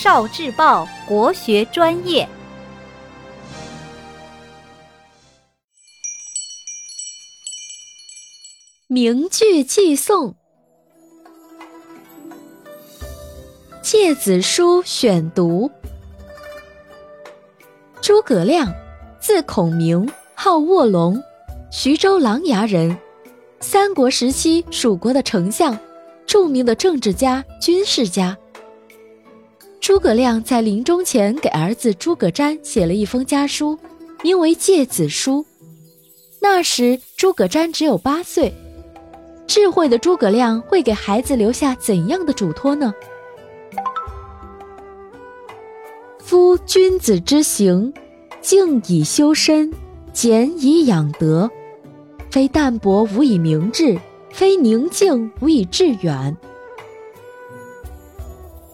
少智报国学专业。名句寄颂，《诫子书》选读。诸葛亮，字孔明，号卧龙，徐州琅琊人。三国时期蜀国的丞相，著名的政治家、军事家。诸葛亮在临终前给儿子诸葛瞻写了一封家书，名为《诫子书》。那时诸葛瞻只有八岁。智慧的诸葛亮会给孩子留下怎样的嘱托呢？夫君子之行，静以修身，俭以养德，非淡泊无以明志，非宁静无以致远。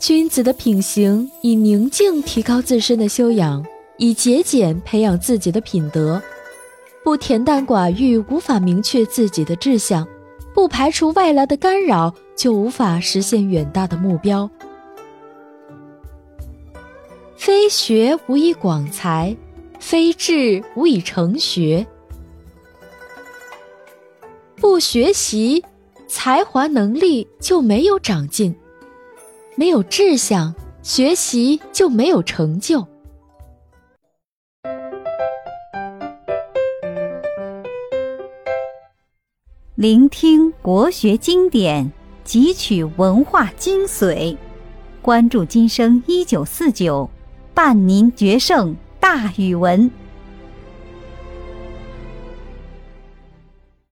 君子的品行，以宁静提高自身的修养，以节俭培养自己的品德。不恬淡寡欲，无法明确自己的志向。不排除外来的干扰，就无法实现远大的目标。非学无以广才，非志无以成学。不学习，才华能力就没有长进；没有志向，学习就没有成就。聆听国学经典，汲取文化精髓，关注今生一九四九，伴您决胜大语文。